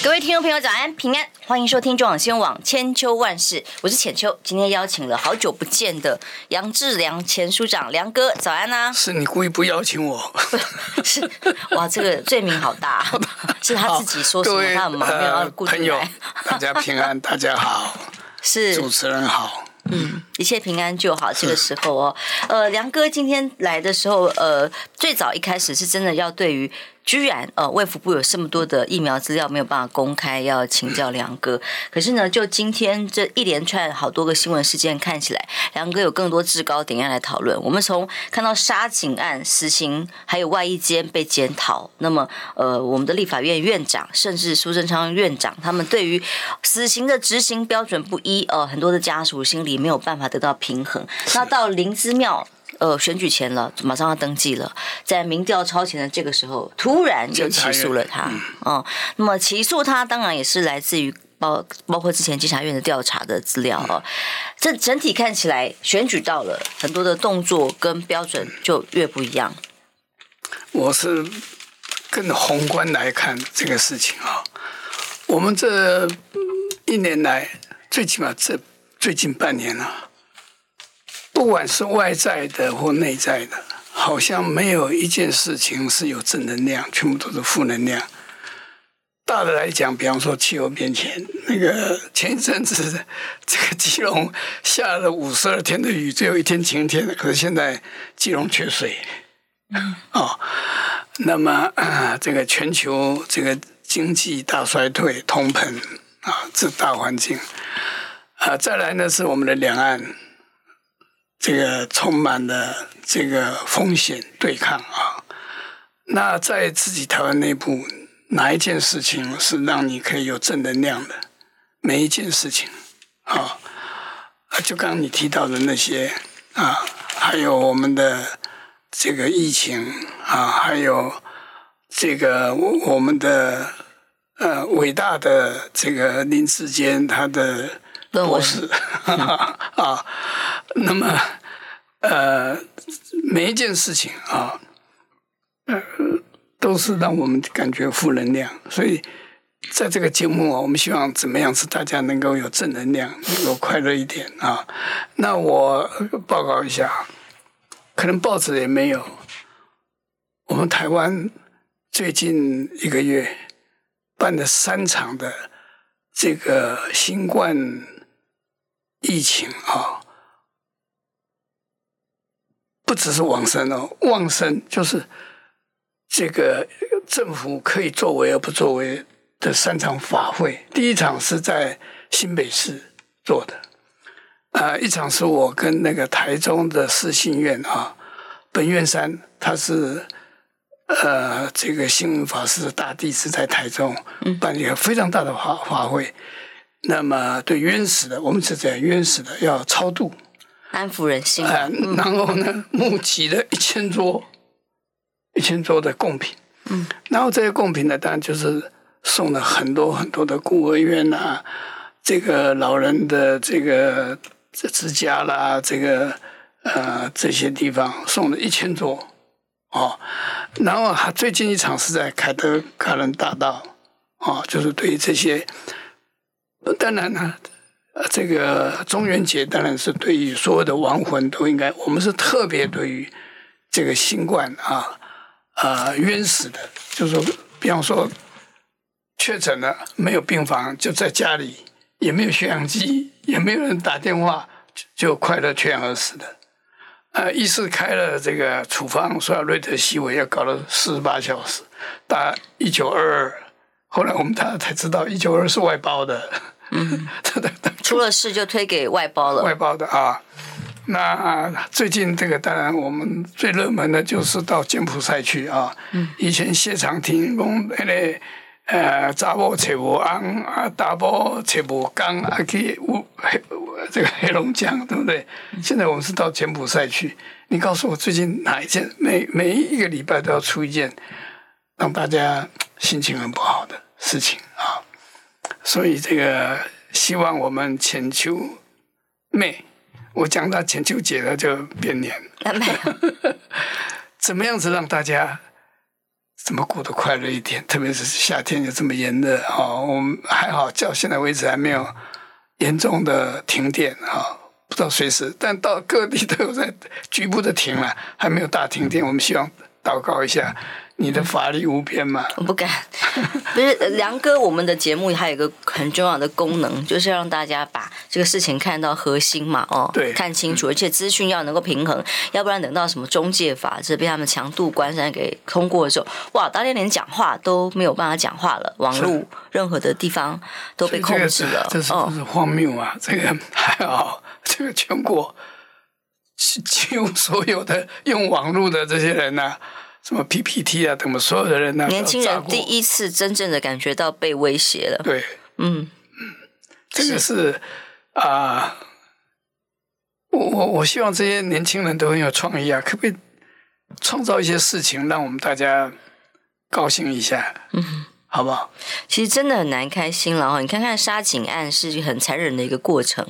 各位听众朋友，早安平安，欢迎收听中广新闻网千秋万事，我是浅秋。今天邀请了好久不见的杨志良前署长梁哥，早安啊！是你故意不邀请我？是哇，这个罪名好大，是他自己说什么，他很忙，没有要顾朋友，大家平安，大家好，是主持人好。嗯，一切平安就好。这个时候哦，呃，梁哥今天来的时候，呃，最早一开始是真的要对于。居然呃，卫福部有这么多的疫苗资料没有办法公开，要请教梁哥。可是呢，就今天这一连串好多个新闻事件看起来，梁哥有更多制高点要来讨论。我们从看到杀警案死刑，还有外衣监被检讨，那么呃，我们的立法院院长甚至苏贞昌院长，他们对于死刑的执行标准不一，呃，很多的家属心里没有办法得到平衡。那到林姿妙。呃，选举前了，马上要登记了，在民调超前的这个时候，突然就起诉了他。嗯，嗯，那么起诉他，当然也是来自于包包括之前监察院的调查的资料哦。这整体看起来，选举到了，很多的动作跟标准就越不一样。我是更宏观来看这个事情啊，我们这一年来，最起码这最近半年了。不管是外在的或内在的，好像没有一件事情是有正能量，全部都是负能量。大的来讲，比方说气候变迁，那个前一阵子这个基隆下了五十二天的雨，最后一天晴天，可是现在基隆缺水。哦，那么啊，这个全球这个经济大衰退、通膨啊，这大环境啊，再来呢是我们的两岸。这个充满了这个风险对抗啊，那在自己台湾内部，哪一件事情是让你可以有正能量的？每一件事情啊，啊，就刚刚你提到的那些啊，还有我们的这个疫情啊，还有这个我们的呃伟大的这个林志坚他的。博士 啊，那么呃，每一件事情啊，呃，都是让我们感觉负能量。所以在这个节目啊，我们希望怎么样使大家能够有正能量，能够快乐一点啊。那我报告一下，可能报纸也没有。我们台湾最近一个月办了三场的这个新冠。疫情啊，不只是往生哦，往生就是这个政府可以作为而不作为的三场法会。第一场是在新北市做的，啊，一场是我跟那个台中的四信院啊，本院山，他是呃这个星云法师的大弟子，在台中办一个非常大的法法会。那么，对冤死的，我们是这样，冤死的要超度，安抚人心。啊，然后呢，募集了一千桌，一千桌的贡品。嗯，然后这些贡品呢，当然就是送了很多很多的孤儿院啊，这个老人的这个这之家啦，这个呃这些地方送了一千桌哦。然后还最近一场是在凯德格兰大道哦，就是对于这些。当然呢，这个中元节当然是对于所有的亡魂都应该，我们是特别对于这个新冠啊呃冤死的，就是说，比方说确诊了没有病房，就在家里，也没有血氧机，也没有人打电话，就快乐缺氧而死的。呃，医师开了这个处方，说要瑞德西韦，要搞了四十八小时，打一九二二。后来我们大家才知道，一九二是外包的。嗯，出了事就推给外包了。外包的啊，那最近这个当然我们最热门的就是到柬埔寨去啊。以前谢长廷讲那个呃，查某找无翁啊，大某找无工啊，去黑这个黑龙江，对不对？现在我们是到柬埔寨去。你告诉我最近哪一件？每每一个礼拜都要出一件，让大家心情很不好的事情啊。所以这个希望我们浅秋妹，我讲到浅秋姐了就变脸。没有。怎么样子让大家怎么过得快乐一点？特别是夏天又这么炎热啊！我们还好，到现在为止还没有严重的停电啊，不知道随时，但到各地都有在局部的停了，还没有大停电。我们希望祷告一下。你的法力无边吗？我不敢，不是梁哥，我们的节目还有一个很重要的功能，就是要让大家把这个事情看到核心嘛，哦，对，看清楚，而且资讯要能够平衡，要不然等到什么中介法这被他们强度关山给通过的时候，哇，当天连讲话都没有办法讲话了，网络任何的地方都被控制了，这是这是荒谬啊！这个还好，这个全国几乎所有的用网络的这些人呢、啊。什么 PPT 啊，等我们所有的人呢、啊？年轻人第一次真正的感觉到被威胁了。对，嗯嗯，这个是啊，我我我希望这些年轻人都很有创意啊，可不可以创造一些事情，让我们大家高兴一下？嗯。好不好？其实真的很难开心了哈！你看看杀警案是很残忍的一个过程，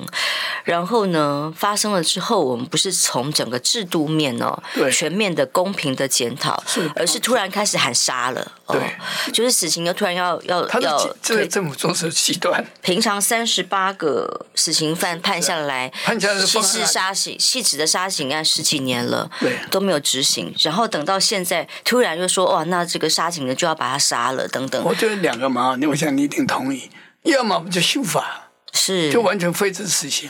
然后呢，发生了之后，我们不是从整个制度面哦，对，全面的公平的检讨，是，而是突然开始喊杀了，对，哦、就是死刑又突然要要要，这个政府做事极端。平常三十八个死刑犯判下来，判下来细致杀刑细致的杀刑案十几年了，对，都没有执行，然后等到现在突然又说哇，那这个杀警的就要把他杀了，等等。我觉得两个嘛，我想你一定同意。要么就修法，是就完全废止死刑；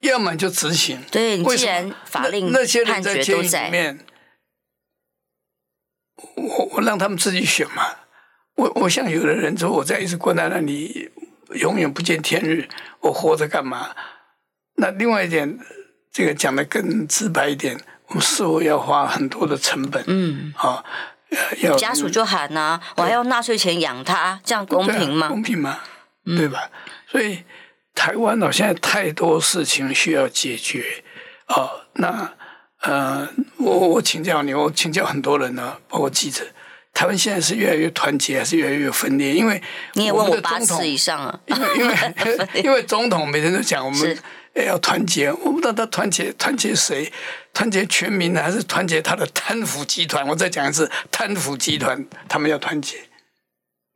要么就执行。对，既然法令那些人在监狱里面，我我让他们自己选嘛。我我像有的人说，我在一直关在那里，永远不见天日，我活着干嘛？那另外一点，这个讲的更直白一点，我们似乎要花很多的成本。嗯，好。家属就喊呐、啊，我还要纳税钱养他，这样公平吗？公平吗？对吧？嗯、所以台湾呢，现在太多事情需要解决哦。那呃，我我请教你，我请教很多人呢，包括记者，台湾现在是越来越团结，还是越来越分裂？因为你也问我八次以上啊，因为因为 因为总统每天都讲我们。要团结，我不知道他团结团结谁，团结全民呢，还是团结他的贪腐集团？我再讲一次，贪腐集团他们要团结。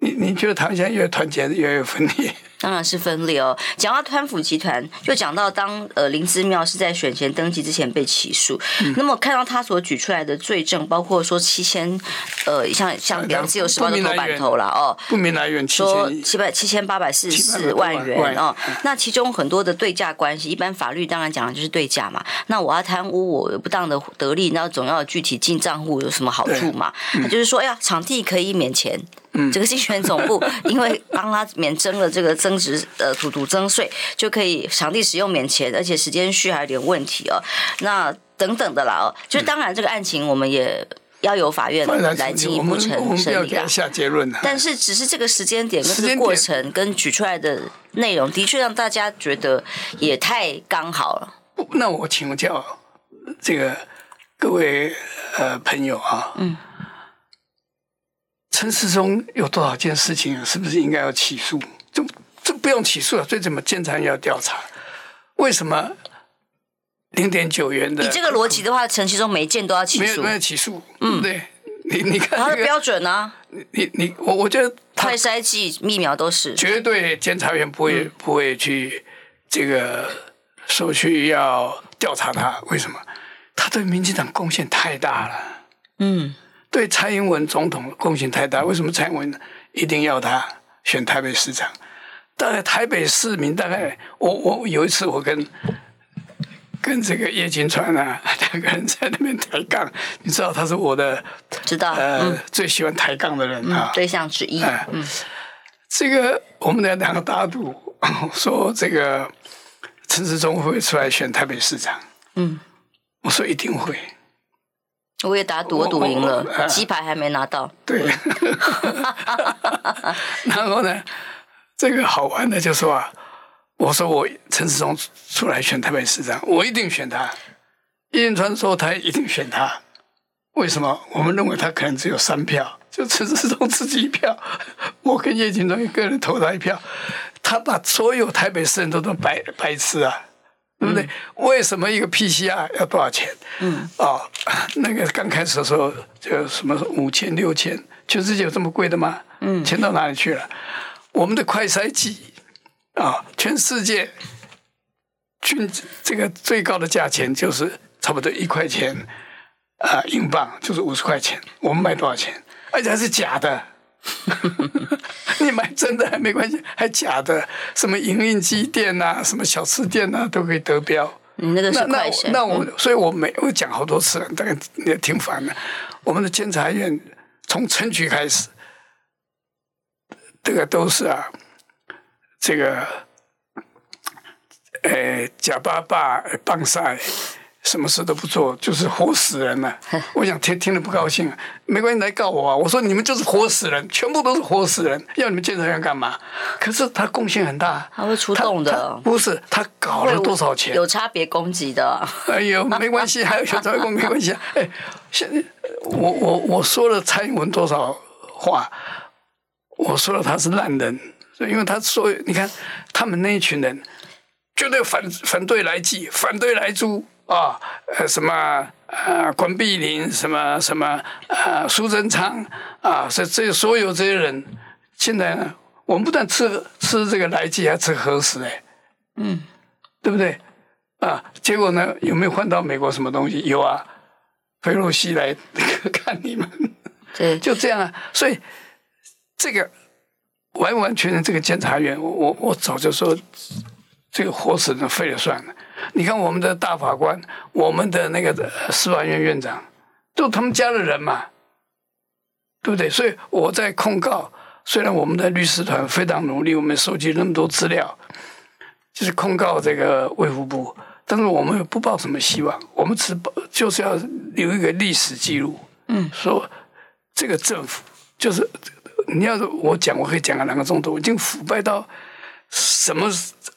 你你觉得台湾现在越团结，越来越分裂？当然是分裂哦。讲到贪腐集团，就讲到当呃林之妙是在选前登记之前被起诉，嗯、那么看到他所举出来的罪证，包括说七千呃像像两自由时报的头版头了哦，不明来源，说七百七千八百四十四万元哦，那其中很多的对价关系，一般法律当然讲的就是对价嘛。那我要贪污，我有不当的得利，那总要具体进账户有什么好处嘛？嗯、那就是说，哎呀，场地可以免钱。嗯，这个竞选总部 因为帮他免征了这个增值呃土土增税，就可以场地使用免钱，而且时间序还有点问题哦。那等等的啦哦，就当然这个案情我们也要由法院来进一步审审理啊。下结论。但是只是这个时间点跟这个过程跟举出来的内容，的确让大家觉得也太刚好了。那我请教这个各位呃朋友啊，嗯。陈世忠有多少件事情，是不是应该要起诉？这这不用起诉了，最怎么监察院要调查？为什么零点九元的？你这个逻辑的话，陈世忠每件都要起诉？没有没有起诉。嗯，对，你你看、这个、他的标准呢、啊？你你你，我我觉得快筛剂、疫苗都是绝对，监察员不会、嗯、不会去这个说去要调查他。为什么？他对民进党贡献太大了。嗯。对蔡英文总统贡献太大，为什么蔡英文一定要他选台北市长？大概台北市民大概，我我有一次我跟跟这个叶金川啊 两个人在那边抬杠，你知道他是我的知道呃、嗯、最喜欢抬杠的人啊、嗯、对象之一。呃、嗯，这个我们的两个大赌说这个陈时中会不会出来选台北市长？嗯，我说一定会。我也打赌，我赌赢了，鸡排还没拿到。对，然后呢，这个好玩的就说啊，我说我陈世忠出来选台北市长，我一定选他。叶元川说他一定选他，为什么？我们认为他可能只有三票，就陈世忠自己一票，我跟叶锦川一个人投他一票。他把所有台北市人都当白白痴啊，对不对？嗯、为什么一个 PCR 要多少钱？嗯，哦，那个刚开始的时候就什么五千六千，全世界有这么贵的吗？嗯，钱到哪里去了？我们的快筛剂啊，全世界均这个最高的价钱就是差不多一块钱啊，英镑就是五十块钱。我们卖多少钱？而且还是假的。你买真的还没关系，还假的，什么营运机店啊，什么小吃店啊，都可以得标。你那个是快筛。那我，所以我没我讲好多次了，大概也挺烦的。我们的监察院从陈菊开始，这个都是啊，这个，呃，假巴巴棒赛。什么事都不做，就是活死人 了。我想听听了不高兴，没关系，来告我啊！我说你们就是活死人，全部都是活死人，要你们监察院干嘛？可是他贡献很大，他会出动的。不是他搞了多少钱？有差别攻击的。哎呦，没关系，还有有差别攻击没关系啊！哎，现在我我我说了蔡英文多少话？我说了他是烂人，因为他说你看他们那一群人绝对反反对莱剂，反对莱猪。啊，呃，什么呃，关碧玲，什么什么呃，苏贞昌啊，这这所有这些人，现在呢，我们不但吃吃这个来济，还吃核食哎，嗯，对不对？啊，结果呢，有没有换到美国什么东西？有啊，裴洛西来 看你们，对，就这样啊。所以这个完完全全这个监察院，我我我早就说，这个活死人废了算了。你看我们的大法官，我们的那个司法院院长，都他们家的人嘛，对不对？所以我在控告，虽然我们的律师团非常努力，我们收集那么多资料，就是控告这个卫福部，但是我们不抱什么希望，我们只就是要留一个历史记录，嗯，说这个政府就是你要是我讲，我可以讲个两个钟头，已经腐败到什么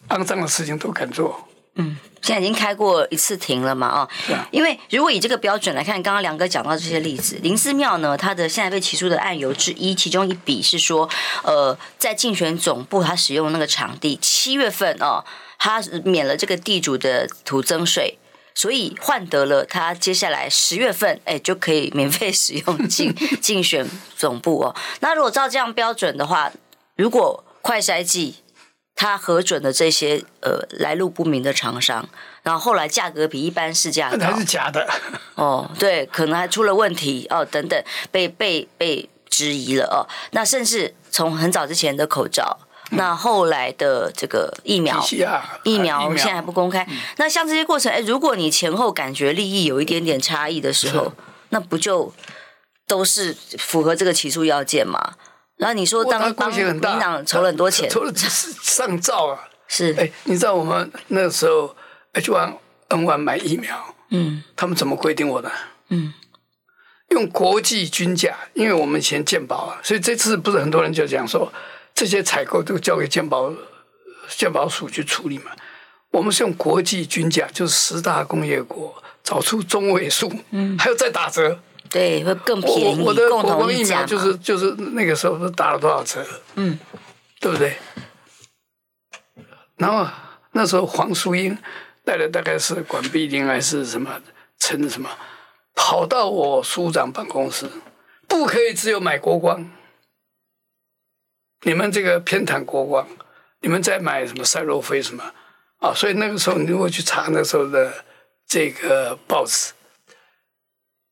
肮脏的事情都敢做。嗯，现在已经开过一次庭了嘛？啊，因为如果以这个标准来看，刚刚梁哥讲到这些例子，林姿妙呢，他的现在被起诉的案由之一，其中一笔是说，呃，在竞选总部他使用那个场地，七月份哦，他免了这个地主的土增税，所以换得了他接下来十月份哎就可以免费使用竞 竞选总部哦。那如果照这样标准的话，如果快筛剂。他核准的这些呃来路不明的厂商，然后后来价格比一般市价高，还是假的哦，对，可能还出了问题哦，等等，被被被质疑了哦。那甚至从很早之前的口罩，嗯、那后来的这个疫苗，疫苗现在还不公开。嗯、那像这些过程，哎，如果你前后感觉利益有一点点差异的时候，那不就都是符合这个起诉要件吗？然后你说当当民进党筹了很多钱，筹了上兆啊！是哎，你知道我们那个时候 H one N one 买疫苗，嗯，他们怎么规定我的？嗯，用国际均价，因为我们以前健保啊，所以这次不是很多人就讲说这些采购都交给健保健保署去处理嘛？我们是用国际均价，就是十大工业国找出中位数，嗯，还有再打折。对，会更便宜。我的国光疫苗就是就是那个时候是打了多少折？嗯，对不对？然后那时候黄淑英带的大概是管碧玲还是什么陈什么，跑到我署长办公室，不可以只有买国光，你们这个偏袒国光，你们在买什么赛洛菲什么啊？所以那个时候你如果去查那时候的这个报纸。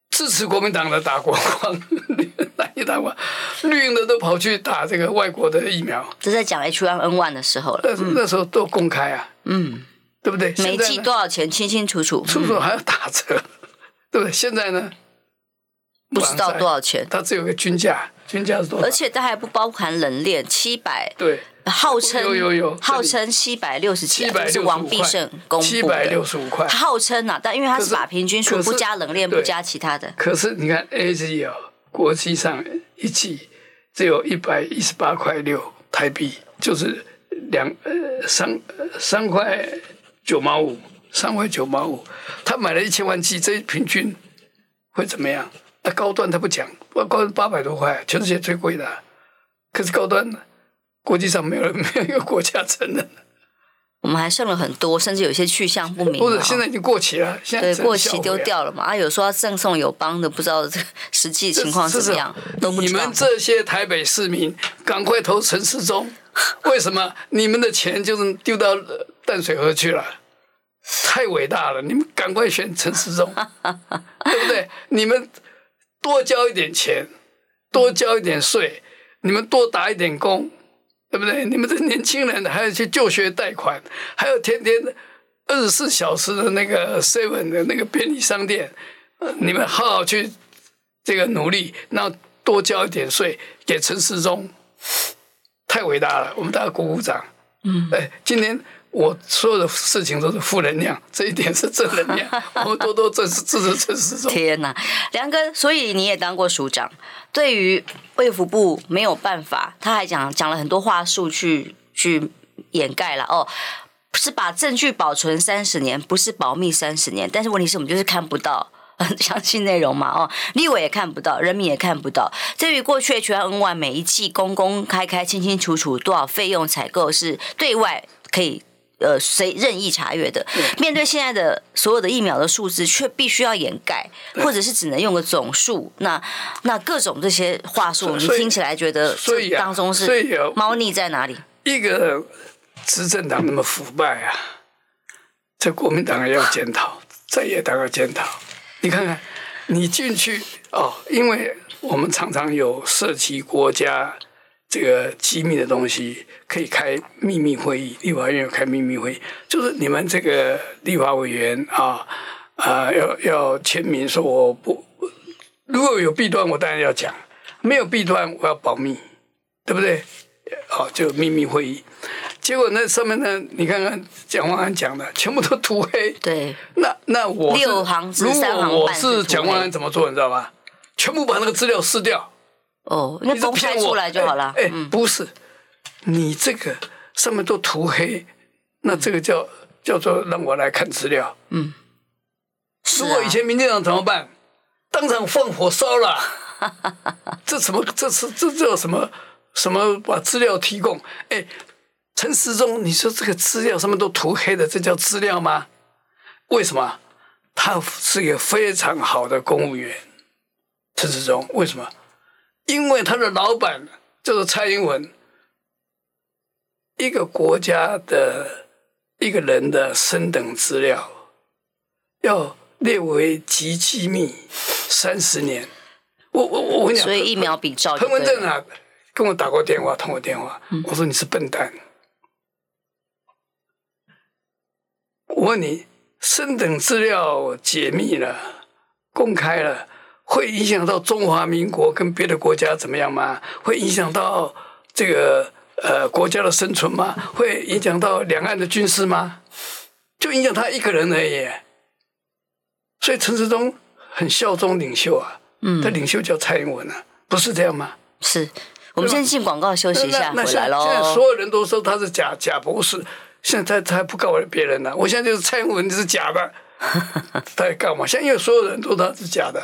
支持国民党的打国光，打一打光，绿营的都跑去打这个外国的疫苗。这在讲 H1N1 的时候了，那那时候都公开啊，嗯，对不对？每剂多少钱，清清楚楚，出手还要打折，嗯、对不对？现在呢，不知道多少钱，它只有个均价，均价是多少？而且它还不包含冷链，七百对。号称有有有，号称七百六十七，是王必胜公布的。七百六十五块，号称啊，但因为他是把平均数不加冷链，不加其他的。可是你看，AZ 哦，国际上一季只有一百一十八块六台币，就是两呃三三块九毛五，三块九毛五。他买了一千万剂，这平均会怎么样？那高端他不讲，高端八百多块，全世界最贵的。可是高端呢？国际上没有 没有一个国家承认。我们还剩了很多，甚至有些去向不明。或者，现在已经过期了。现在对，过期丢掉了嘛？啊，有说要赠送友邦的，不知道这 实际情况怎么样，都不知道。你们这些台北市民，赶快投陈世忠。为什么？你们的钱就是丢到淡水河去了？太伟大了！你们赶快选陈世忠，对不对？你们多交一点钱，多交一点税，你们多打一点工。对不对？你们这年轻人还要去就学贷款，还有天天二十四小时的那个 seven 的那个便利商店，你们好好去这个努力，然后多交一点税给陈世忠，太伟大了！我们大家鼓鼓掌。嗯，哎，今天。我所有的事情都是负能量，这一点是正能量。我们多多支持支持陈时中。天哪，梁哥，所以你也当过署长，对于卫福部没有办法，他还讲讲了很多话术去去掩盖了。哦，是把证据保存三十年，不是保密三十年。但是问题是我们就是看不到很 详细内容嘛。哦，立委也看不到，人民也看不到。对于过去 H1N1 每一季公公开开、清清楚楚多少费用采购是对外可以。呃，谁任意查阅的？面对现在的所有的疫苗的数字，却必须要掩盖，或者是只能用个总数。那那各种这些话术，你听起来觉得这当中是猫腻在哪里？一个执政党那么腐败啊，这国民党也要检讨，在野党要检讨。你看看，你进去哦，因为我们常常有涉及国家。这个机密的东西可以开秘密会议，立法院有开秘密会议，就是你们这个立法委员啊啊，要要签名说我不，如果有弊端，我当然要讲；没有弊端，我要保密，对不对？好，就秘密会议。结果那上面呢，你看看蒋万安讲的，全部都涂黑。对，那那我六行如果我是蒋万安怎么做，你知道吧？全部把那个资料撕掉。哦，那公开出来就好了。哎，不是，你这个上面都涂黑，那这个叫叫做让我来看资料。嗯，如果以前民进党怎么办？啊、当场放火烧了。这什么？这是这叫什么？什么把资料提供？哎，陈时中，你说这个资料上面都涂黑的，这叫资料吗？为什么？他是一个非常好的公务员，陈时中，为什么？因为他的老板就是蔡英文，一个国家的一个人的升等资料要列为极机密三十年。我我我跟你讲，所以疫苗比照。彭文正啊，跟我打过电话，通过电话，我说你是笨蛋。我问你，升等资料解密了，公开了。会影响到中华民国跟别的国家怎么样吗？会影响到这个呃国家的生存吗？会影响到两岸的军事吗？就影响他一个人而已。所以陈时中很效忠领袖啊，嗯，他领袖叫蔡英文啊，不是这样吗？是，我们先进广告休息一下，回来喽。现在所有人都说他是假假博士，现在他他不告别人了。我现在就是蔡英文是假的，他在干嘛？现在因为所有人都说他是假的。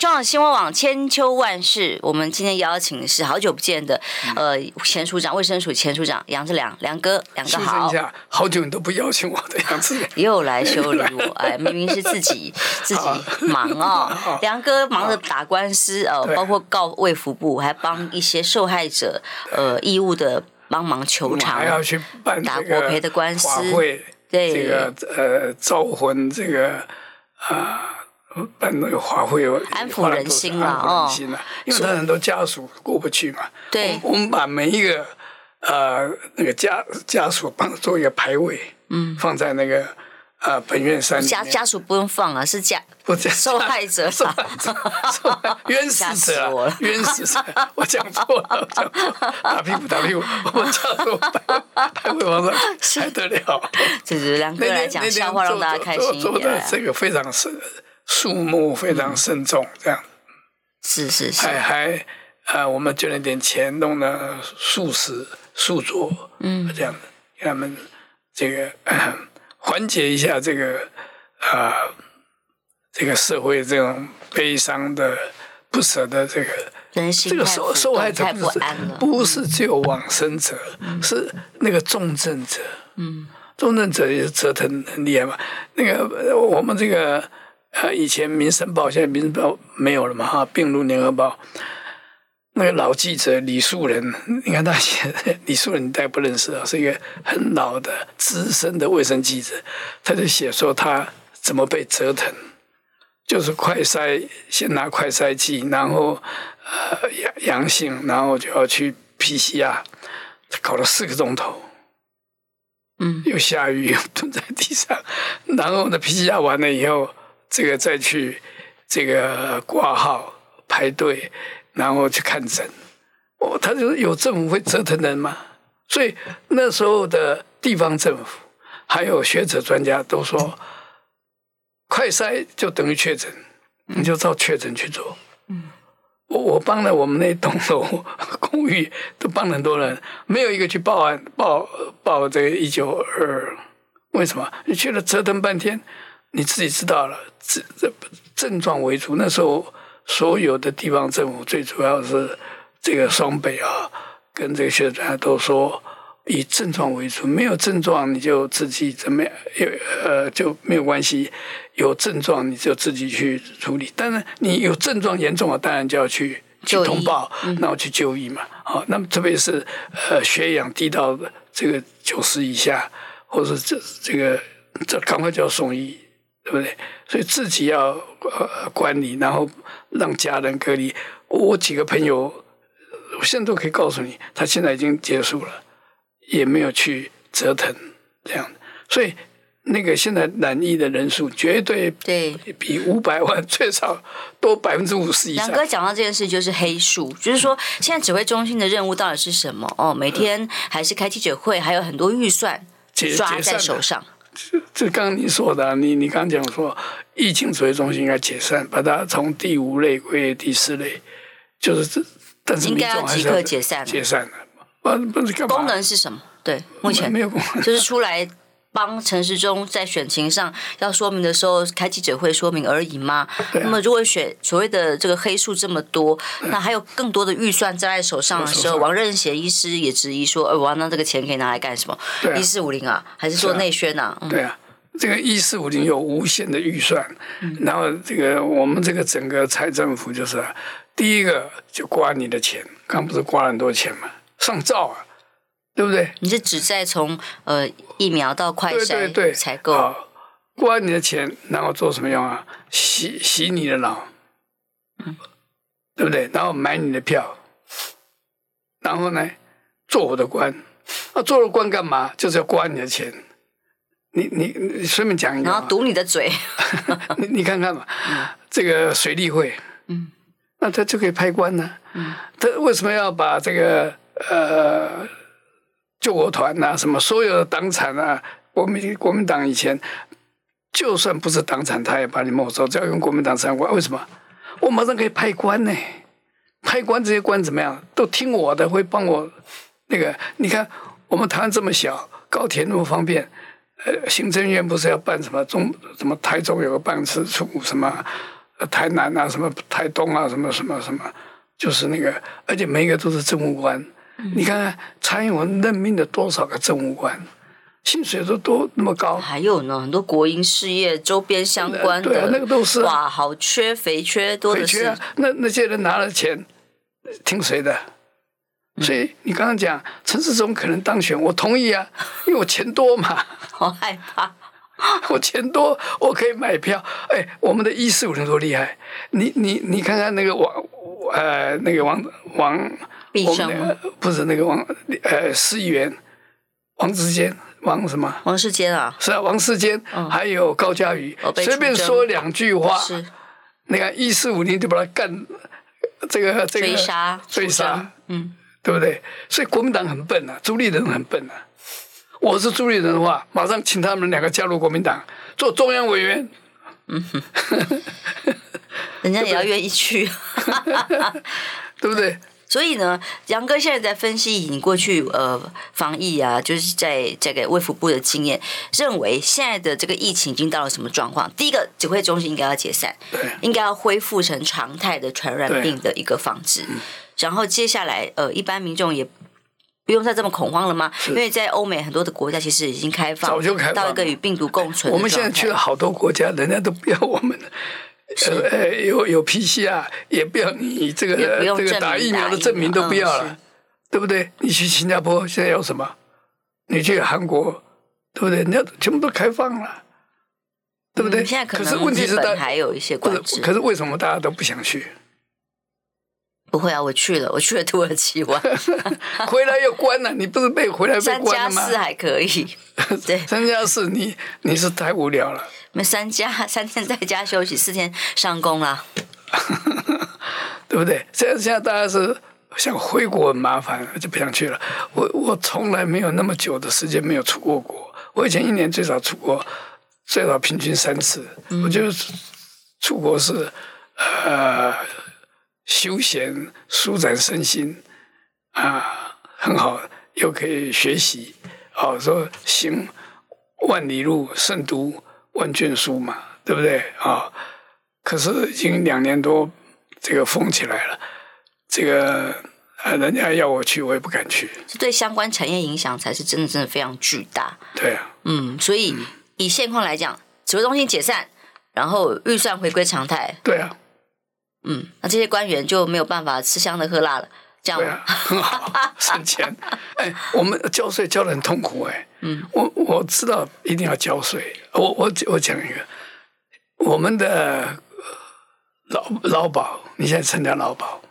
中央新闻网千秋万世，我们今天邀请的是好久不见的，呃，前署长卫生署前署长杨志良，梁哥，梁哥好。好久你都不邀请我的杨志良，又来修理我，哎，明明是自己 自己忙哦。梁哥忙着打官司哦，包括告卫福部，还帮一些受害者呃义务的帮忙求偿，还要去办打国赔的官司，对。这个呃招魂这个啊。办那个花会，安抚人心了哦，因为他很多家属过不去嘛。对，我们把每一个呃那个家家属帮他做一个牌位，嗯，放在那个啊、呃，本院三家家属不用放啊，是家不 受害者，受害者，冤死者了，冤死者，我讲错了，我讲错，打屁股打屁股，我叫做还会往上还得了？这是两个人来讲笑话，让大家开心一点。做的这个非常慎，肃穆非常慎重，这样。是是是，还还呃，我们捐了点钱，弄了素食素桌，嗯，这样的给他们这个。缓解一下这个啊、呃，这个社会这种悲伤的、不舍的这个人心，这个受受害者不是不是只有往生者，嗯、是那个重症者。嗯，重症者也是折腾很厉害嘛。那个我们这个呃，以前《民生报》现在《民生报》没有了嘛哈，《并录联合报》。那个老记者李树人，你看他写的李树人，你大概不认识啊，是一个很老的资深的卫生记者，他就写说他怎么被折腾，就是快筛，先拿快筛剂，然后呃阳阳性，然后就要去 PCR，搞了四个钟头，嗯，又下雨又蹲在地上，然后呢 PCR 完了以后，这个再去这个挂号排队。然后去看诊，哦，他就有政府会折腾人吗？所以那时候的地方政府还有学者专家都说，快筛就等于确诊，你就照确诊去做。嗯，我我帮了我们那栋楼 公寓，都帮了很多人，没有一个去报案报报这个一九二，为什么？你去了折腾半天，你自己知道了，这这症状为主，那时候。所有的地方政府最主要是这个双北啊，跟这个学者都说以症状为主，没有症状你就自己怎么样，有呃就没有关系；有症状你就自己去处理。当然你有症状严重了，当然就要去去通报，然后去就医嘛。好，那么特别是呃血氧低到这个九十以下，或者这这个这赶快就要送医，对不对？所以自己要呃管理，然后。让家人隔离，我几个朋友，我现在都可以告诉你，他现在已经结束了，也没有去折腾这样，所以那个现在染疫的人数绝对对比五百万最少多百分之五十以上。杨哥讲到这件事就是黑数，就是说现在指挥中心的任务到底是什么？哦，每天还是开记者会，还有很多预算抓在手上。这刚刚你说的，你你刚讲说，疫情指挥中心应该解散，把它从第五类归为第四类，就是这，但是应该要即刻解散，解散了，不不是干嘛？功能是什么？对，目前没有功能，就是出来。帮陈时中在选情上要说明的时候开记者会说明而已吗？啊、那么如果选所谓的这个黑数这么多，那还有更多的预算在手上的时候，王任贤医师也质疑说：“呃，我那这个钱可以拿来干什么？一四五零啊，还是做内宣啊？”对啊，这个一四五零有无限的预算，然后这个我们这个整个财政府就是第一个就刮你的钱，刚不是刮了很多钱嘛？上兆啊！对不对？你是只在从呃疫苗到快筛采购，花你的钱，然后做什么用啊？洗洗你的脑，嗯，对不对？然后买你的票，然后呢，做我的官。啊，做了官干嘛？就是要刮你的钱。你你你顺便讲一个，然后堵你的嘴。你你看看嘛，嗯、这个水利会，嗯，那他就可以派官呢、啊。嗯，他为什么要把这个呃？救国团呐，什么所有的党产啊，国民国民党以前就算不是党产，他也把你没收，只要用国民党相关。为什么？我马上可以派官呢？派官这些官怎么样？都听我的，会帮我那个。你看我们台湾这么小，高铁那么方便，呃，行政院不是要办什么中什么台中有个办事处，什么台南啊，什么台东啊，什么什么什么，就是那个，而且每一个都是政务官。你看看蔡英文任命的多少个政务官，薪水都多那么高。还有呢，很多国营事业周边相关的，对啊，那个都是哇，好缺肥缺多的是。肥缺啊，那那些人拿了钱，听谁的？所以你刚刚讲陈世忠可能当选，我同意啊，因为我钱多嘛。好害怕，我钱多，我可以买票。哎，我们的一四五零多厉害！你你你看看那个王，呃，那个王王。我们那个不是那个王呃，市议员王志坚王什么？王世坚啊，是啊，王世坚，嗯、还有高嘉瑜，哦、随便说两句话，是你看一四五零就把他干，这个这个追杀追杀，嗯，对不对？所以国民党很笨啊，朱立伦很笨啊。我是朱立伦的话，马上请他们两个加入国民党做中央委员。嗯哼，人家也要愿意去，对不对？所以呢，杨哥现在在分析你过去呃防疫啊，就是在这个卫福部的经验，认为现在的这个疫情已经到了什么状况？第一个，指挥中心应该要解散，对，应该要恢复成常态的传染病的一个防治。然后接下来呃，一般民众也。不用再这么恐慌了吗？因为在欧美很多的国家其实已经开放，早就开放到一个与病毒共存。我们现在去了好多国家，人家都不要我们了。呃，有有 PCR，也不要你这个这个打疫苗的证明都不要了，嗯、对不对？你去新加坡现在要什么？你去韩国，对不对？人家全部都开放了，对不对？嗯、现在可是问题是还有一些关系。可是为什么大家都不想去？不会啊，我去了，我去了土耳其玩，回来又关了。你不是被回来被关了吗？三加四还可以，对，三加四，你你是太无聊了。没三加 三天在家休息，四天上工了，对不对？这样现在大家是想回国很麻烦，就不想去了。我我从来没有那么久的时间没有出过国。我以前一年最少出国，最少平均三次。嗯、我觉得出国是呃。休闲、舒展身心啊，很好，又可以学习。好、哦、说行万里路，胜读万卷书嘛，对不对啊、哦？可是已经两年多，这个封起来了，这个人家要我去，我也不敢去。这对相关产业影响才是真的，真的非常巨大。对啊，嗯，所以以现况来讲，指挥中心解散，然后预算回归常态。对啊。嗯，那这些官员就没有办法吃香的喝辣了，这样对啊，很好 省钱。哎，我们交税交的很痛苦哎。嗯，我我知道一定要交税。我我我讲一个，我们的劳劳保，你现在参加劳保，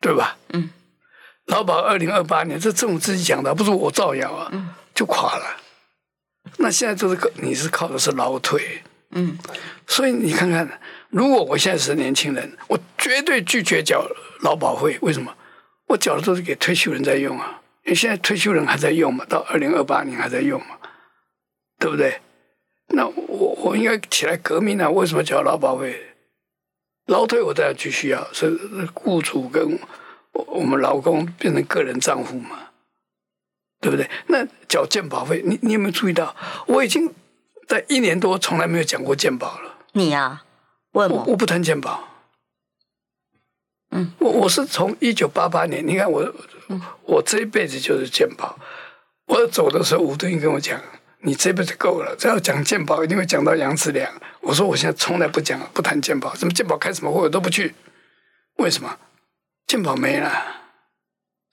对吧？嗯，劳保二零二八年，这政府自己讲的，不是我造谣啊。嗯，就垮了。那现在就是你是靠的是劳退。嗯，所以你看看。如果我现在是年轻人，我绝对拒绝缴劳保费。为什么？我缴的都是给退休人在用啊，因为现在退休人还在用嘛，到二零二八年还在用嘛，对不对？那我我应该起来革命啊！为什么缴劳保费？劳退我当然继续要，所以雇主跟我们劳工变成个人账户嘛，对不对？那缴健保费，你你有没有注意到？我已经在一年多从来没有讲过健保了。你呀、啊？我我不谈健保，嗯，我我是从一九八八年，你看我，我这一辈子就是健保。我走的时候，吴敦义跟我讲：“你这辈子够了，只要讲健保，一定会讲到杨子良。”我说：“我现在从来不讲，不谈健保，什么健保开什么会我都不去。为什么？健保没了，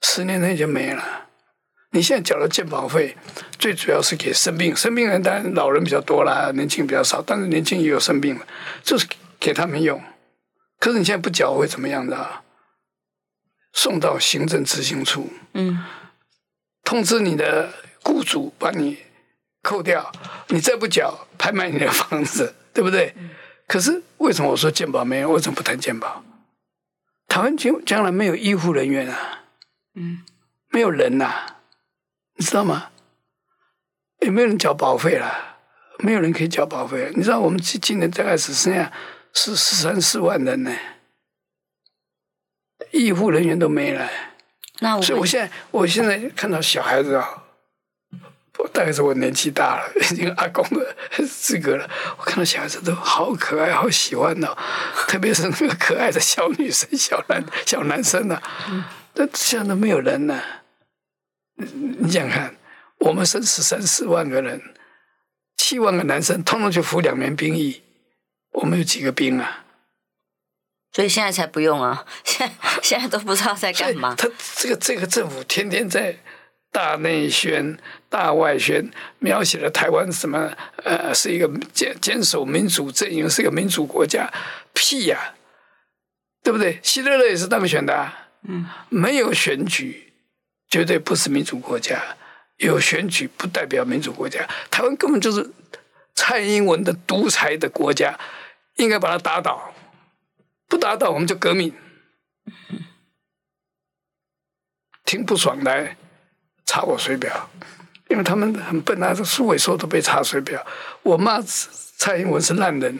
十年内就没了。你现在缴了健保费，最主要是给生病，生病人当然老人比较多啦，年轻人比较少，但是年轻也有生病了，就是。”给他们用，可是你现在不缴会怎么样的？送到行政执行处，嗯，通知你的雇主把你扣掉，你再不缴，拍卖你的房子，对不对？嗯、可是为什么我说鉴保没有？为什么不谈鉴保？台湾将将来没有医护人员啊，嗯，没有人呐、啊，你知道吗？也没有人缴保费了？没有人可以缴保费。你知道我们今今年大概只剩下。是十三四万人呢，医护人员都没了。那我所以，我现在我现在看到小孩子啊，大概是我年纪大了，已经阿公的资格了。我看到小孩子都好可爱，好喜欢哦，特别是那个可爱的小女生、小男小男生啊。那现在都没有人了。你想看，我们生十三四万个人，七万个男生，通通去服两年兵役。我们有几个兵啊？所以现在才不用啊！现在现在都不知道在干嘛。他这个这个政府天天在大内宣、大外宣，描写了台湾什么呃，是一个坚坚守民主阵营，是一个民主国家。屁呀、啊，对不对？希特勒也是当选的、啊，嗯，没有选举，绝对不是民主国家。有选举不代表民主国家，台湾根本就是蔡英文的独裁的国家，应该把他打倒，不打倒我们就革命。挺不爽来查我水表，因为他们很笨啊，这苏伟说都被查水表，我骂蔡英文是烂人。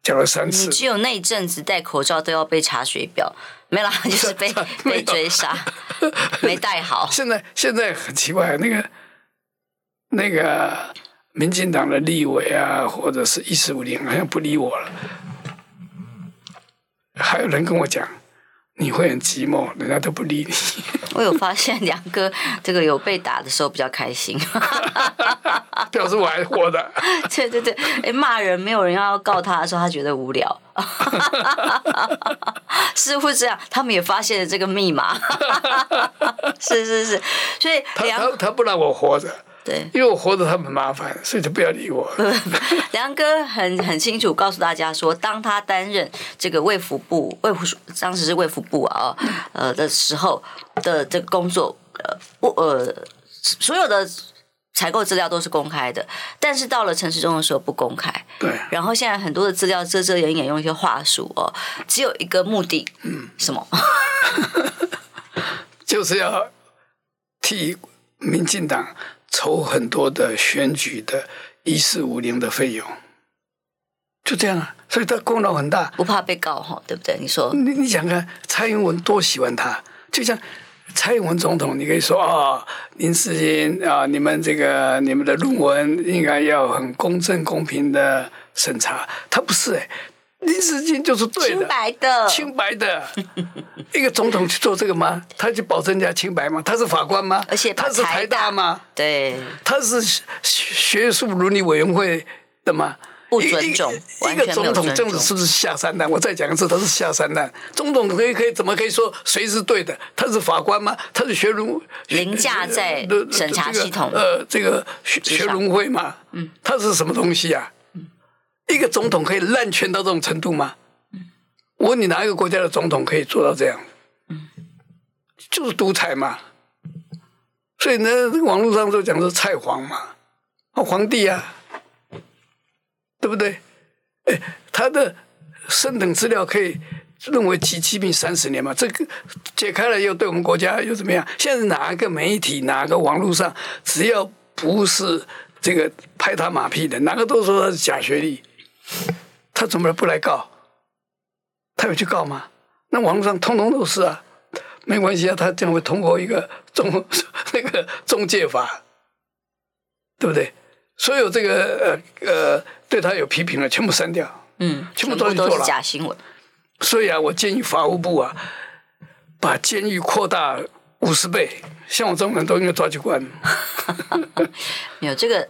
讲了三次，你只有那一阵子戴口罩都要被查水表，没啦，就是被被追杀，没戴好。现在现在很奇怪，那个那个民进党的立委啊，或者是一四五零，好像不理我了。还有人跟我讲。你会很寂寞，人家都不理你。我有发现梁哥这个有被打的时候比较开心，表示我还活的。对对对，哎，骂人没有人要告他的时候，他觉得无聊。似乎这样，他们也发现了这个密码。是是是，所以梁他他他不让我活着。对，因为我活得他们麻烦，所以就不要理我。梁哥很很清楚告诉大家说，当他担任这个卫福部卫福当时是卫福部啊，呃的时候的这个工作，呃不呃所有的采购资料都是公开的，但是到了陈时中的时候不公开。对。然后现在很多的资料遮遮掩掩，用一些话术哦，只有一个目的，嗯，什么？就是要替民进党。筹很多的选举的一四五零的费用，就这样啊，所以他功劳很大，不怕被告哈，对不对？你说，你你想看蔡英文多喜欢他，就像蔡英文总统，你可以说啊、哦，林世英啊，你们这个你们的论文应该要很公正公平的审查，他不是哎。林世金就是对的，清白的，清白的。一个总统去做这个吗？他去保证人家清白吗？他是法官吗？而且他是台大吗？对，他是学术伦理委员会的吗？不尊重，一个总统这样子是不是下三滥？我再讲一次，他是下三滥。总统可以可以怎么可以说谁是对的？他是法官吗？他是学伦凌驾在审查系统呃这个学学伦会吗？嗯，他是什么东西啊？一个总统可以滥权到这种程度吗？我问你，哪一个国家的总统可以做到这样？就是独裁嘛。所以呢，网络上都讲是蔡皇嘛，啊皇帝啊，对不对？哎，他的升等资料可以认为机密三十年嘛？这个解开了又对我们国家又怎么样？现在哪个媒体，哪个网络上，只要不是这个拍他马屁的，哪个都说他是假学历。他怎么不来告？他有去告吗？那网络上通通都是啊，没关系啊，他将会通过一个中 那个中介法，对不对？所有这个呃呃对他有批评的全部删掉，嗯，全部都去做了，都是假新闻。所以啊，我建议法务部啊，把监狱扩大五十倍，像我这种人都应该抓去关。没有这个。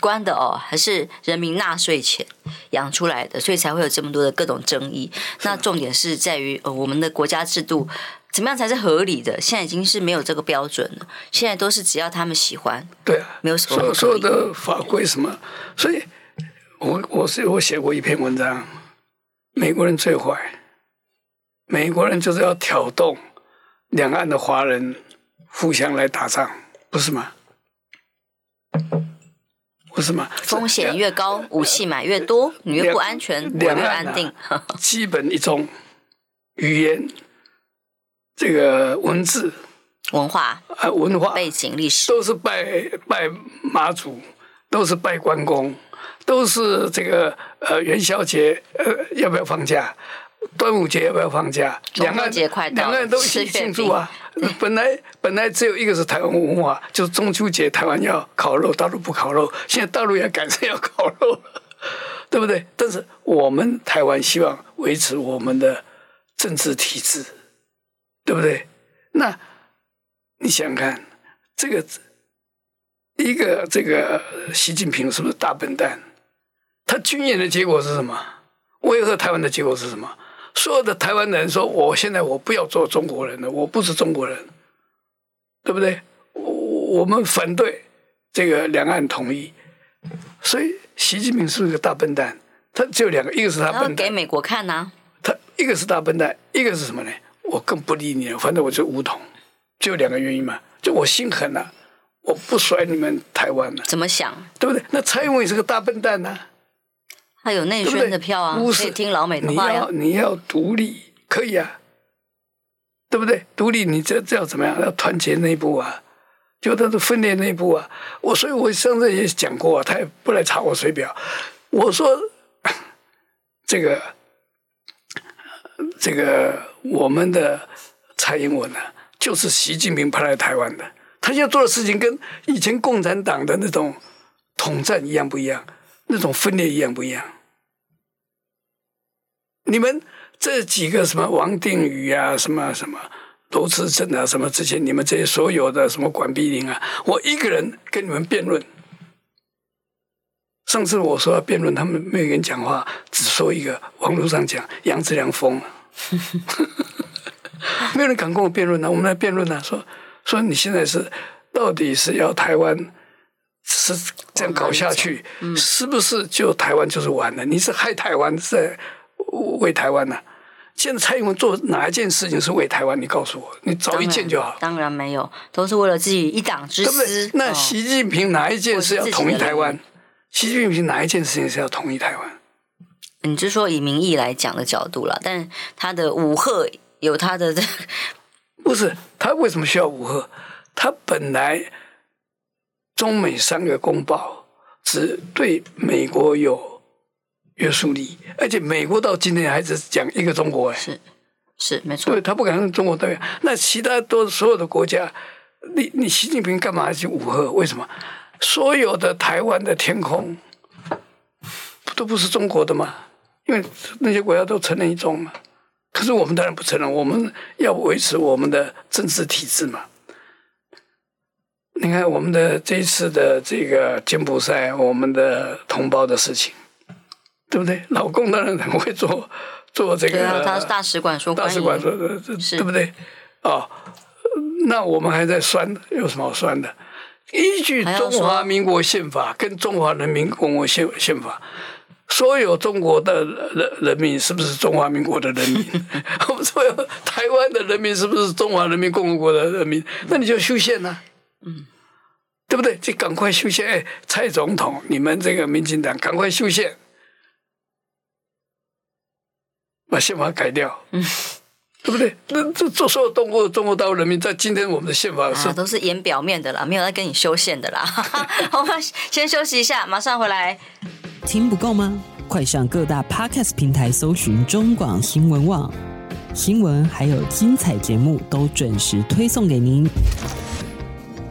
关的哦，还是人民纳税钱养出来的，所以才会有这么多的各种争议。那重点是在于，呃，我们的国家制度怎么样才是合理的？现在已经是没有这个标准了。现在都是只要他们喜欢，对啊，没有什么所，所有的法规什么。所以我我是我写过一篇文章，美国人最坏，美国人就是要挑动两岸的华人互相来打仗，不是吗？不是吗？风险越高，武器买越多，你越不安全，我越安定。基本一种语言，这个文字、文化啊，文化背景、历史，都是拜拜妈祖，都是拜关公，都是这个呃元宵节呃要不要放假？端午节要不要放假？两岸节快到，两岸都一起庆祝啊！本来本来只有一个是台湾文化，就是中秋节台湾要烤肉，大陆不烤肉。现在大陆也改成要烤肉了，对不对？但是我们台湾希望维持我们的政治体制，对不对？那你想想看，这个一个这个习近平是不是大笨蛋？他军演的结果是什么？威吓台湾的结果是什么？所有的台湾人说：“我现在我不要做中国人了，我不是中国人，对不对？我我们反对这个两岸统一。”所以习近平是个大笨蛋。他只有两个，一个是他笨蛋，给美国看呐、啊。他一个是大笨蛋，一个是什么呢？我更不理你了，反正我就武统。就两个原因嘛，就我心狠了、啊，我不甩你们台湾了。怎么想？对不对？那蔡英文也是个大笨蛋呐、啊。他有内宣的票啊，可以听老美的话呀。你要你要独立，可以啊，对不对？独立，你这这要怎么样？要团结内部啊，就他的分裂内部啊。我所以，我上次也讲过、啊，他也不来查我水表。我说 这个这个我们的蔡英文呢、啊，就是习近平派来台湾的。他现在做的事情跟以前共产党的那种统战一样不一样？那种分裂一样不一样？你们这几个什么王定宇啊，什么什么罗志正啊，什么这些你们这些所有的什么管碧玲啊，我一个人跟你们辩论。上次我说要辩论，他们没有人讲话，只说一个网络上讲杨志良疯了，没有人敢跟我辩论呢。我们来辩论呢，说说你现在是到底是要台湾？是这样搞下去，嗯、是不是就台湾就是完了？你是害台湾，是在为台湾呢、啊？现在蔡英文做哪一件事情是为台湾？你告诉我，你找一件就好。当然没有，都是为了自己一党之私。对对，那习近平哪一件事要统一台湾？哦、习近平哪一件事情是要统一台湾？你是说以民意来讲的角度了，但他的武赫有他的这，不是他为什么需要武赫？他本来。中美三个公报只对美国有约束力，而且美国到今天还是讲一个中国哎，是是没错，对他不敢用中国代表，那其他都所有的国家，你你习近平干嘛去武贺？为什么？所有的台湾的天空都不是中国的吗？因为那些国家都承认一中嘛，可是我们当然不承认，我们要维持我们的政治体制嘛。你看我们的这次的这个柬埔寨，我们的同胞的事情，对不对？老共当然很会做做这个。对啊，他是大使馆说，大使馆说的，对不对？哦，那我们还在酸，有什么好酸的？依据中华民国宪法跟中华人民共和国宪宪法，所有中国的人人民是不是中华民国的人民？我 们 所有台湾的人民是不是中华人民共和国的人民？那你就修宪呐。嗯，对不对？就赶快修宪！哎，蔡总统，你们这个民进党赶快修宪，把宪法改掉。嗯，对不对？那这这所有中国中国大陆人民，在今天我们的宪法是、啊、都是演表面的啦，没有在跟你修宪的啦。好，我们先休息一下，马上回来。听不够吗？快上各大 Podcast 平台搜寻中广新闻网新闻，还有精彩节目都准时推送给您。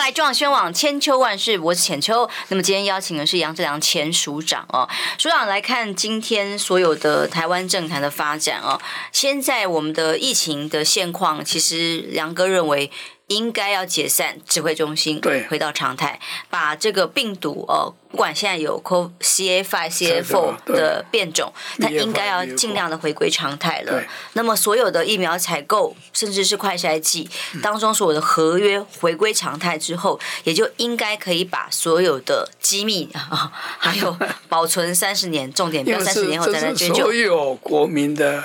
来中央宣网千秋万世，我是浅秋。那么今天邀请的是杨志良前署长哦，署长来看今天所有的台湾政坛的发展哦。现在我们的疫情的现况，其实杨哥认为。应该要解散指挥中心，对，回到常态，把这个病毒哦，不管现在有 CA five、CA four 的变种，它应该要尽量的回归常态了。那么所有的疫苗采购，甚至是快筛剂当中所有的合约回归常态之后，也就应该可以把所有的机密啊，还有保存三十年，重点不要三十年后再来追究。所有国民的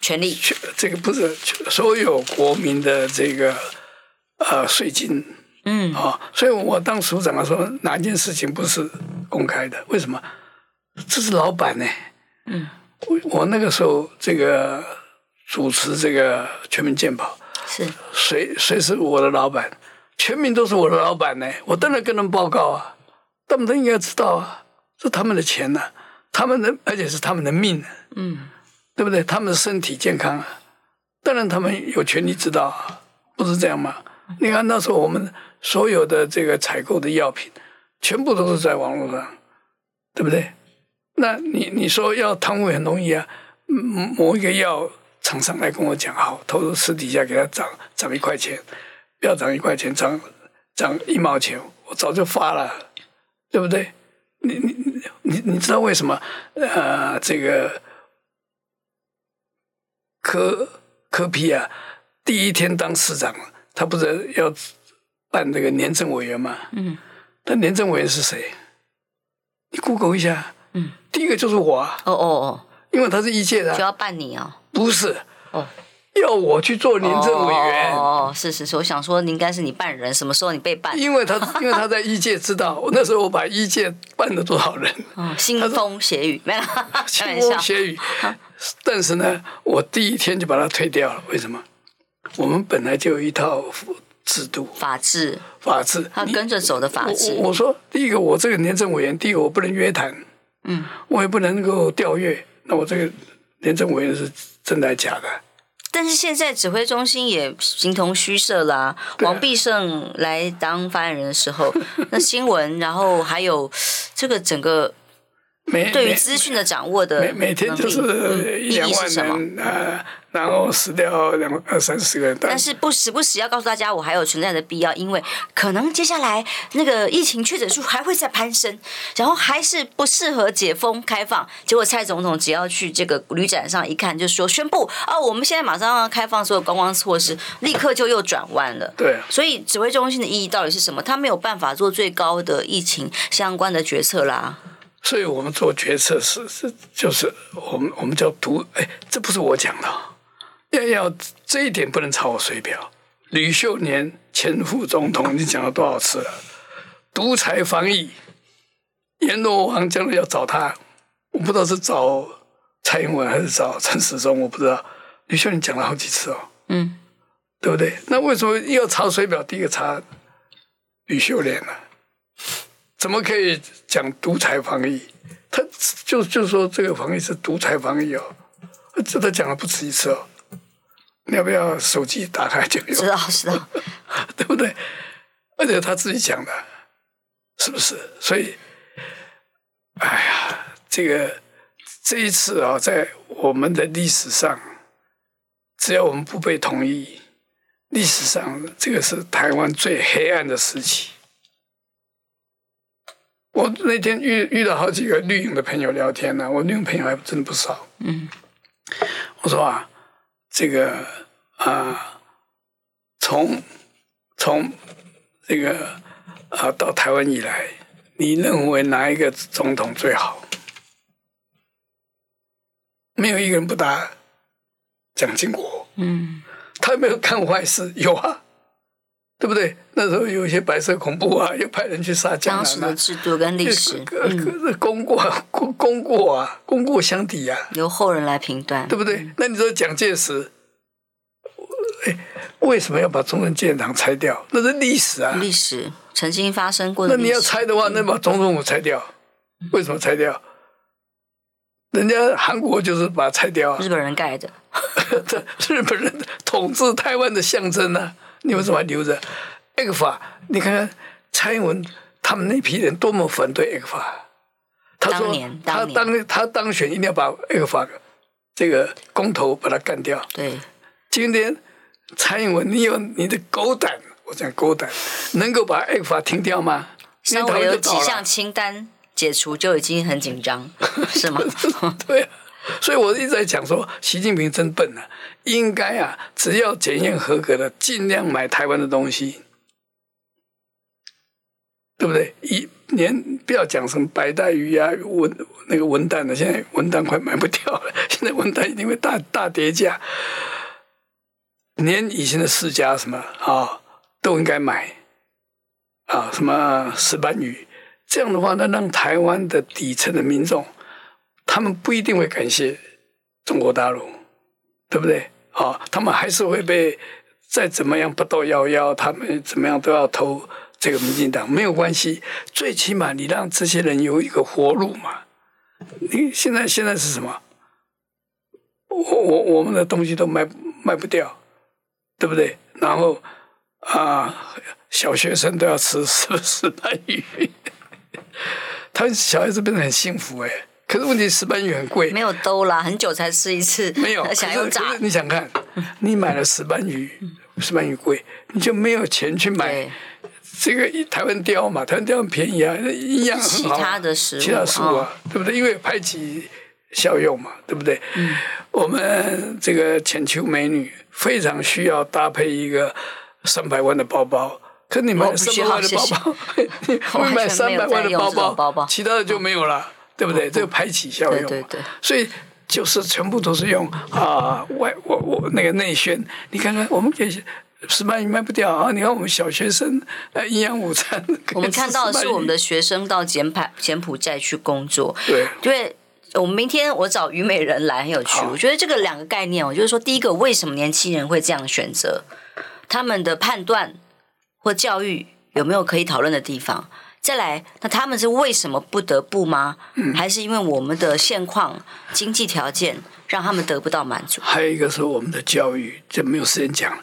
权利，这个不是所有国民的这个。呃，税金，嗯，啊、哦，所以我当署长的时候，哪件事情不是公开的？为什么？这是老板呢，嗯，我我那个时候这个主持这个全民健保，是。谁谁是我的老板？全民都是我的老板呢，我当然跟他们报告啊，他们都应该知道啊，是他们的钱呢、啊，他们的而且是他们的命、啊，嗯，对不对？他们的身体健康啊，当然他们有权利知道啊，不是这样吗？你看那时候我们所有的这个采购的药品，全部都是在网络上，对不对？那你你说要贪污很容易啊，某一个药厂商来跟我讲，好，偷偷私底下给他涨涨一块钱，不要涨一块钱，涨涨一毛钱，我早就发了，对不对？你你你你知道为什么？呃，这个柯柯 P 啊？第一天当市长，他不是要办那个廉政委员吗？嗯，但廉政委员是谁？你 Google 一下。嗯，第一个就是我啊。哦哦哦，因为他是一届的，就要办你啊？不是。哦。要我去做廉政委员哦，是是是，我想说，应该是你办人，什么时候你被办？因为他 因为他在一届知道，我那时候我把一届办了多少人，哦，腥风血雨没有，腥风血雨。但是呢，我第一天就把他推掉了，为什么？我们本来就有一套制度，法治，法治，他跟着走的法治。我，我说，第一个，我这个廉政委员，第一个我不能约谈，嗯，我也不能够调阅，那我这个廉政委员是真的还是假的？但是现在指挥中心也形同虚设啦、啊。王必胜来当发言人的时候，那新闻，然后还有这个整个 对于资讯的掌握的每每天就是一两万人啊。然后死掉两二三十个人，但是不时不时要告诉大家，我还有存在的必要，因为可能接下来那个疫情确诊数还会再攀升，然后还是不适合解封开放。结果蔡总统只要去这个旅展上一看，就说宣布哦，我们现在马上要开放所有观光措施，立刻就又转弯了。对，所以指挥中心的意义到底是什么？他没有办法做最高的疫情相关的决策啦。所以我们做决策是是就是我们我们叫独哎，这不是我讲的。要要这一点不能抄我水表。吕秀莲前副总统，你讲了多少次了？独裁防疫，阎罗王将来要找他，我不知道是找蔡英文还是找陈时中，我不知道。吕秀莲讲了好几次哦，嗯，对不对？那为什么要查水表？第一个查吕秀莲呢？怎么可以讲独裁防疫？他就就说这个防疫是独裁防疫哦，这他讲了不止一次哦。你要不要手机打开就有？知道知道，对不对？而且他自己讲的，是不是？所以，哎呀，这个这一次啊，在我们的历史上，只要我们不被同意，历史上这个是台湾最黑暗的时期。我那天遇遇到好几个绿营的朋友聊天呢、啊，我绿营朋友还真不少。嗯，我说啊。这个啊，从从这个啊到台湾以来，你认为哪一个总统最好？没有一个人不答蒋经国。嗯，他有没有干坏事？有啊，对不对？那时候有一些白色恐怖啊，又派人去杀江南啊。当时的制度跟历史，功过功 功过啊，功过相抵啊。由后人来评断，对不对？那你说蒋介石？哎，为什么要把中正纪念堂拆掉？那是历史啊，历史曾经发生过的。那你要拆的话，那把总统府拆掉，为什么拆掉？人家韩国就是把它拆掉啊，日本人盖的，日本人统治台湾的象征呢、啊？你为什么还留着？埃克法，你看看蔡英文他们那批人多么反对埃克法，他说他当他当选一定要把埃克法这个公投把它干掉。对，今天。蔡英文，你有你的狗胆，我讲狗胆，能够把埃克法停掉吗？稍微有几项清单解除就已经很紧张，是吗？对啊，所以我一直在讲说，习近平真笨啊，应该啊，只要检验合格的，尽量买台湾的东西，对不对？一年不要讲什么白带鱼啊，文那个文旦的，现在文旦快买不掉了，现在文旦一定会大大跌价。连以前的世家什么啊，都应该买啊，什么石斑鱼，这样的话呢，让台湾的底层的民众，他们不一定会感谢中国大陆，对不对？啊，他们还是会被再怎么样不斗夭夭，他们怎么样都要投这个民进党，没有关系，最起码你让这些人有一个活路嘛。你现在现在是什么？我我我们的东西都卖卖不掉。对不对？然后啊，小学生都要吃石石斑鱼，他小孩子变得很幸福哎。可是问题石斑鱼很贵，没有兜啦，很久才吃一次。没有，想要炸。你想看，你买了石斑鱼，石斑鱼贵，你就没有钱去买这个台湾鯛嘛？台湾鯛很便宜啊，营养很好。其他的食物，其他食物啊，对不对？因为排挤效用嘛，对不对？嗯。我们这个浅秋美女。非常需要搭配一个三百万的包包。可你买三百万的包包，你买三百万的包包其他的就没有了，对不对？这个排挤效用，对对对。所以就是全部都是用啊外我我那个内宣。你看看我们给石斑鱼卖不掉啊！你看我们小学生呃营养午餐，我们看到的是我们的学生到柬埔柬埔寨去工作，对，因为我们明天我找虞美人来很有趣。我觉得这个两个概念，我就是说，第一个，为什么年轻人会这样选择？他们的判断。或教育有没有可以讨论的地方？再来，那他们是为什么不得不吗？嗯，还是因为我们的现况经济条件让他们得不到满足？还有一个是我们的教育，这没有时间讲。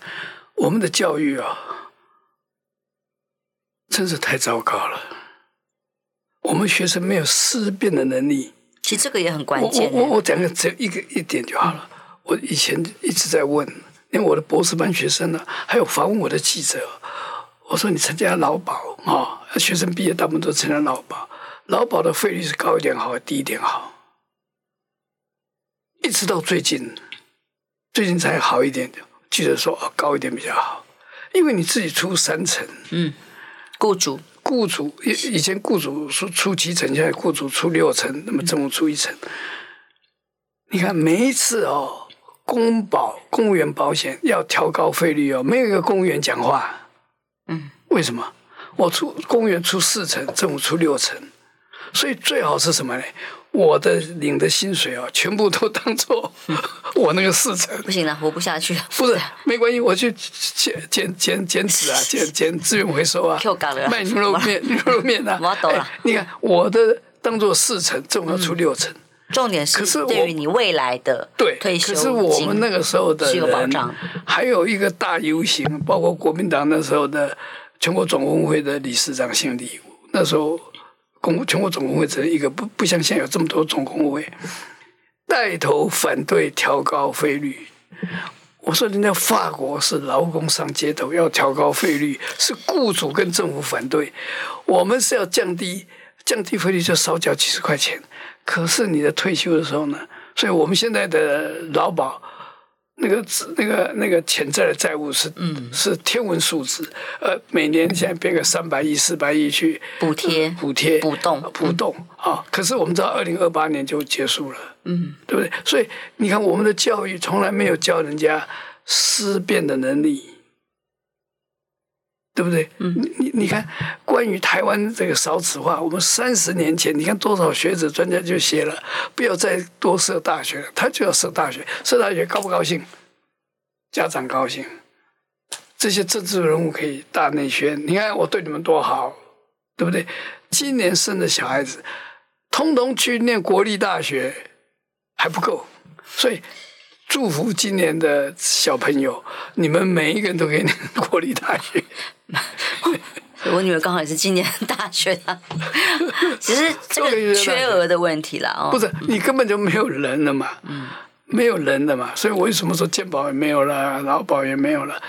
我们的教育啊，真是太糟糕了。我们学生没有思辨的能力。其实这个也很关键。我我我讲个只有一个一点就好了。我以前一直在问，因为我的博士班学生呢，还有访问我的记者。我说你参加劳保啊？学生毕业大部分都参加劳保，劳保的费率是高一点好，低一点好。一直到最近，最近才好一点点。记者说哦，高一点比较好，因为你自己出三成，嗯，雇主雇主以以前雇主出出七成，现在雇主出六成，那么政府出一成。嗯、你看每一次哦，公保公务员保险要调高费率哦，没有一个公务员讲话。嗯，为什么？我出公务员出四成，政府出六成，所以最好是什么呢？我的领的薪水啊，全部都当做 我那个四成。不行了，活不下去了。不是，没关系，我去捡捡捡捡纸啊，捡捡资源回收啊，卖牛肉面 牛肉面啊。我懂了。你看我的当做四成，政府要出六成。重点是，可是对于你未来的对退休，可是我们那个时候的人，还有一个大游行，包括国民党那时候的全国总工会的理事长姓李，那时候公全国总工会只一个，不不像现在有这么多总工会，带头反对调高费率。我说人家法国是劳工上街头要调高费率，是雇主跟政府反对，我们是要降低降低费率，就少缴几十块钱。可是你的退休的时候呢？所以我们现在的劳保那个那个那个潜在的债务是嗯是天文数字，呃，每年现在变个三百亿、四百亿去补贴、补贴、补动、补动啊！可是我们知道，二零二八年就结束了，嗯，对不对？所以你看，我们的教育从来没有教人家思辨的能力。对不对？嗯，你你看，关于台湾这个少子化，我们三十年前，你看多少学者专家就写了，不要再多设大学了，他就要设大学，设大学高不高兴？家长高兴，这些政治人物可以大内宣，你看我对你们多好，对不对？今年生的小孩子，通通去念国立大学还不够，所以。祝福今年的小朋友，你们每一个人都可以念国立大学。我女儿刚好也是今年大学的，只是这个缺额的问题了哦。不是，你根本就没有人了嘛，嗯，没有人了嘛，所以我为什么说健保也没有了，劳保也没有了？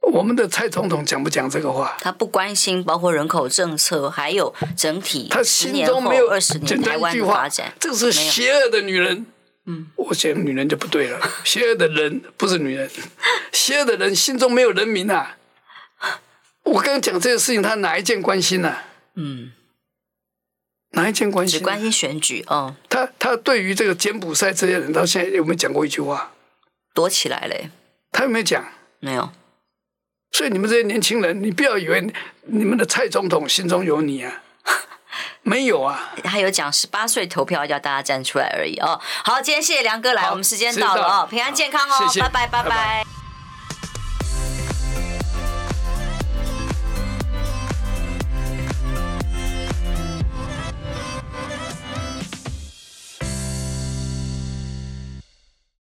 我们的蔡总统讲不讲这个话？他不关心，包括人口政策，还有整体他心中没有二十年台湾的发展。这个是邪恶的女人。嗯，我觉得女人就不对了，邪恶的人不是女人，邪恶的人心中没有人民啊！我刚刚讲这个事情，他哪一件关心呢？嗯，哪一件关心？只关心选举哦。他他对于这个柬埔寨这些人，到现在有没有讲过一句话？躲起来嘞。他有没有讲？没有。所以你们这些年轻人，你不要以为你们的蔡总统心中有你啊。没有啊，还有讲十八岁投票要大家站出来而已哦。好，今天谢谢梁哥来，我们时间到了哦，平安健康哦，谢谢拜拜拜拜。拜拜。